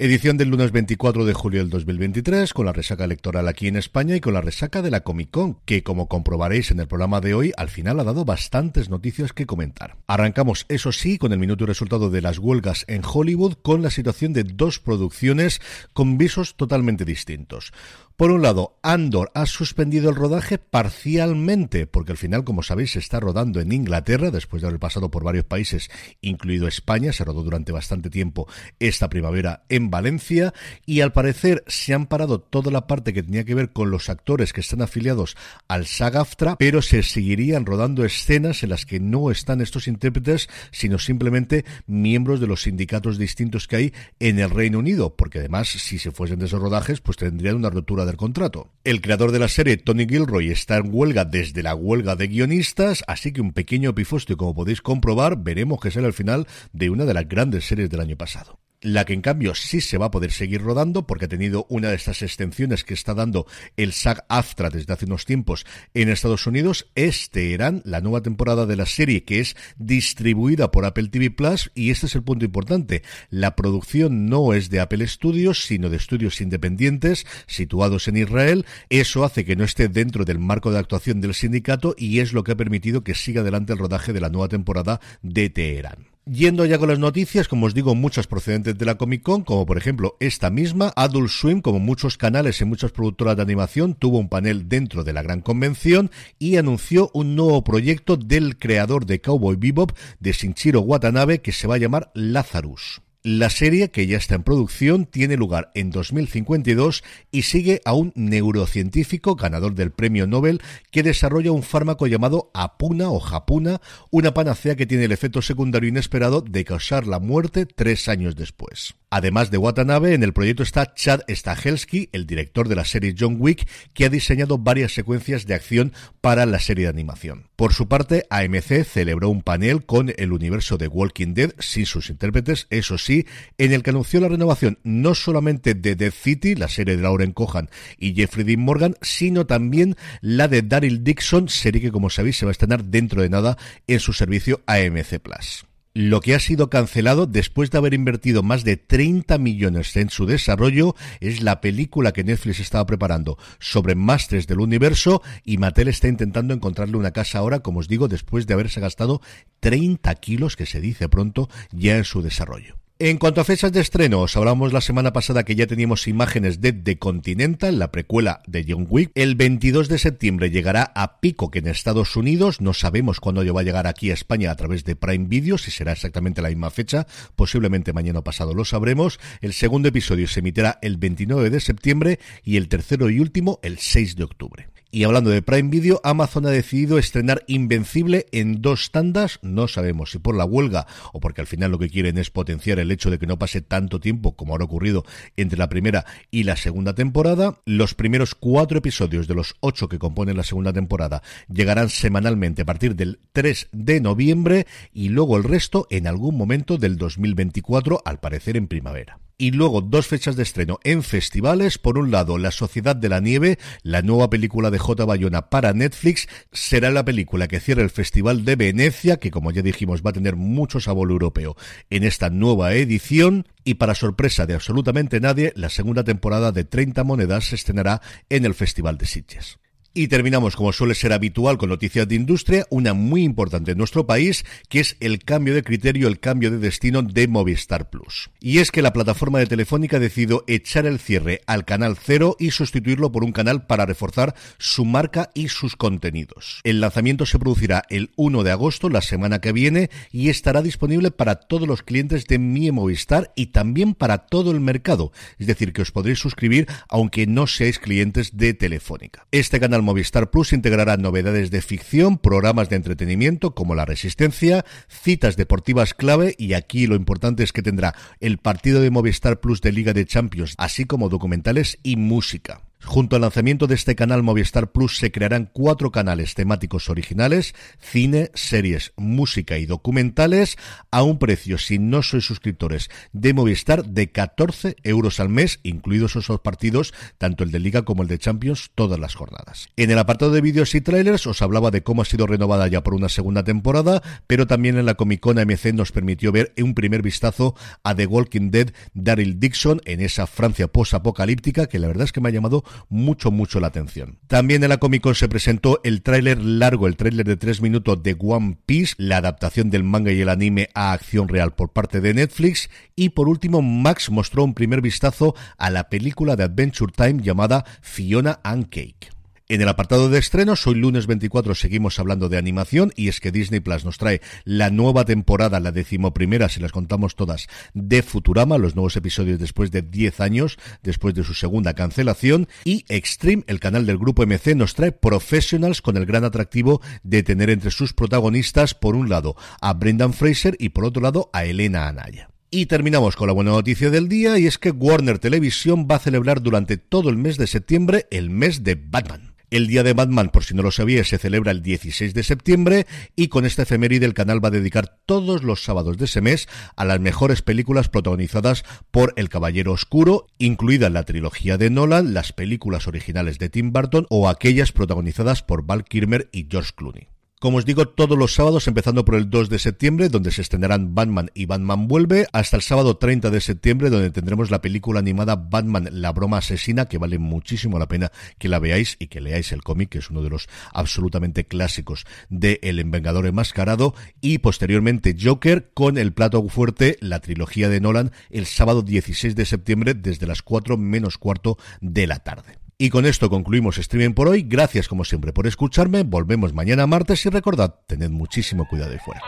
Edición del lunes 24 de julio del 2023 con la resaca electoral aquí en España y con la resaca de la Comic Con, que como comprobaréis en el programa de hoy, al final ha dado bastantes noticias que comentar. Arrancamos, eso sí, con el minuto y resultado de las huelgas en Hollywood con la situación de dos producciones con visos totalmente distintos. Por un lado, Andor ha suspendido el rodaje parcialmente, porque al final, como sabéis, se está rodando en Inglaterra, después de haber pasado por varios países, incluido España, se rodó durante bastante tiempo esta primavera en Valencia, y al parecer se han parado toda la parte que tenía que ver con los actores que están afiliados al SAG-AFTRA, pero se seguirían rodando escenas en las que no están estos intérpretes, sino simplemente miembros de los sindicatos distintos que hay en el Reino Unido, porque además, si se fuesen de esos rodajes, pues tendrían una ruptura del contrato. El creador de la serie, Tony Gilroy, está en huelga desde la huelga de guionistas, así que un pequeño epifostio, como podéis comprobar, veremos que será el final de una de las grandes series del año pasado la que en cambio sí se va a poder seguir rodando porque ha tenido una de estas extensiones que está dando el SAG-AFTRA desde hace unos tiempos en Estados Unidos es Teherán, la nueva temporada de la serie que es distribuida por Apple TV Plus y este es el punto importante. La producción no es de Apple Studios sino de estudios independientes situados en Israel. Eso hace que no esté dentro del marco de actuación del sindicato y es lo que ha permitido que siga adelante el rodaje de la nueva temporada de Teherán. Yendo ya con las noticias, como os digo, muchas procedentes de la Comic Con, como por ejemplo esta misma, Adult Swim, como muchos canales y muchas productoras de animación, tuvo un panel dentro de la gran convención y anunció un nuevo proyecto del creador de Cowboy Bebop, de Shinjiro Watanabe, que se va a llamar Lazarus. La serie, que ya está en producción, tiene lugar en 2052 y sigue a un neurocientífico ganador del premio Nobel que desarrolla un fármaco llamado Apuna o Japuna, una panacea que tiene el efecto secundario inesperado de causar la muerte tres años después. Además de Watanabe, en el proyecto está Chad Stahelski, el director de la serie John Wick, que ha diseñado varias secuencias de acción para la serie de animación. Por su parte, AMC celebró un panel con el universo de Walking Dead sin sus intérpretes, eso sí, en el que anunció la renovación no solamente de Death City, la serie de Lauren Cohan y Jeffrey Dean Morgan, sino también la de Daryl Dixon, serie que como sabéis se va a estrenar dentro de nada en su servicio AMC Plus lo que ha sido cancelado después de haber invertido más de 30 millones en su desarrollo es la película que Netflix estaba preparando sobre Masters del Universo y Mattel está intentando encontrarle una casa ahora, como os digo, después de haberse gastado 30 kilos, que se dice pronto, ya en su desarrollo. En cuanto a fechas de estreno, os hablamos la semana pasada que ya teníamos imágenes de The Continental, la precuela de John Wick. El 22 de septiembre llegará a Pico, que en Estados Unidos. No sabemos cuándo va a llegar aquí a España a través de Prime Video, si será exactamente la misma fecha. Posiblemente mañana pasado lo sabremos. El segundo episodio se emitirá el 29 de septiembre y el tercero y último el 6 de octubre. Y hablando de Prime Video, Amazon ha decidido estrenar Invencible en dos tandas. No sabemos si por la huelga o porque al final lo que quieren es potenciar el hecho de que no pase tanto tiempo como ha ocurrido entre la primera y la segunda temporada. Los primeros cuatro episodios de los ocho que componen la segunda temporada llegarán semanalmente a partir del 3 de noviembre y luego el resto en algún momento del 2024, al parecer en primavera y luego dos fechas de estreno en festivales. Por un lado, La Sociedad de la Nieve, la nueva película de J. Bayona para Netflix, será la película que cierra el Festival de Venecia, que como ya dijimos va a tener mucho sabor europeo en esta nueva edición. Y para sorpresa de absolutamente nadie, la segunda temporada de 30 monedas se estrenará en el Festival de Sitges. Y terminamos, como suele ser habitual, con noticias de industria, una muy importante en nuestro país, que es el cambio de criterio, el cambio de destino de Movistar Plus. Y es que la plataforma de Telefónica ha decidido echar el cierre al canal cero y sustituirlo por un canal para reforzar su marca y sus contenidos. El lanzamiento se producirá el 1 de agosto, la semana que viene, y estará disponible para todos los clientes de Mi Movistar y también para todo el mercado. Es decir, que os podréis suscribir aunque no seáis clientes de Telefónica. Este canal Movistar Plus integrará novedades de ficción, programas de entretenimiento como La Resistencia, citas deportivas clave y aquí lo importante es que tendrá el partido de Movistar Plus de Liga de Champions, así como documentales y música. Junto al lanzamiento de este canal Movistar Plus se crearán cuatro canales temáticos originales, cine, series, música y documentales, a un precio, si no sois suscriptores de Movistar, de 14 euros al mes, incluidos esos partidos, tanto el de Liga como el de Champions, todas las jornadas. En el apartado de vídeos y trailers os hablaba de cómo ha sido renovada ya por una segunda temporada, pero también en la Comic Con AMC nos permitió ver un primer vistazo a The Walking Dead Daryl Dixon en esa Francia post-apocalíptica que la verdad es que me ha llamado mucho, mucho la atención. También en la Comic Con se presentó el tráiler largo, el tráiler de tres minutos de One Piece, la adaptación del manga y el anime a acción real por parte de Netflix. Y por último, Max mostró un primer vistazo a la película de Adventure Time llamada Fiona and Cake. En el apartado de estrenos, hoy lunes 24 seguimos hablando de animación y es que Disney Plus nos trae la nueva temporada, la decimoprimera, si las contamos todas, de Futurama, los nuevos episodios después de 10 años, después de su segunda cancelación, y Extreme, el canal del grupo MC, nos trae Professionals con el gran atractivo de tener entre sus protagonistas, por un lado, a Brendan Fraser y por otro lado, a Elena Anaya. Y terminamos con la buena noticia del día y es que Warner Televisión va a celebrar durante todo el mes de septiembre el mes de Batman. El Día de Batman, por si no lo sabíais, se celebra el 16 de septiembre y con esta efeméride el canal va a dedicar todos los sábados de ese mes a las mejores películas protagonizadas por El Caballero Oscuro, incluida la trilogía de Nolan, las películas originales de Tim Burton o aquellas protagonizadas por Val Kilmer y George Clooney. Como os digo, todos los sábados, empezando por el 2 de septiembre, donde se estrenarán Batman y Batman Vuelve, hasta el sábado 30 de septiembre, donde tendremos la película animada Batman, la broma asesina, que vale muchísimo la pena que la veáis y que leáis el cómic, que es uno de los absolutamente clásicos de El Envengador Enmascarado, y posteriormente Joker, con el plato fuerte, la trilogía de Nolan, el sábado 16 de septiembre, desde las 4 menos cuarto de la tarde. Y con esto concluimos streaming por hoy. Gracias como siempre por escucharme. Volvemos mañana martes y recordad, tened muchísimo cuidado ahí fuera.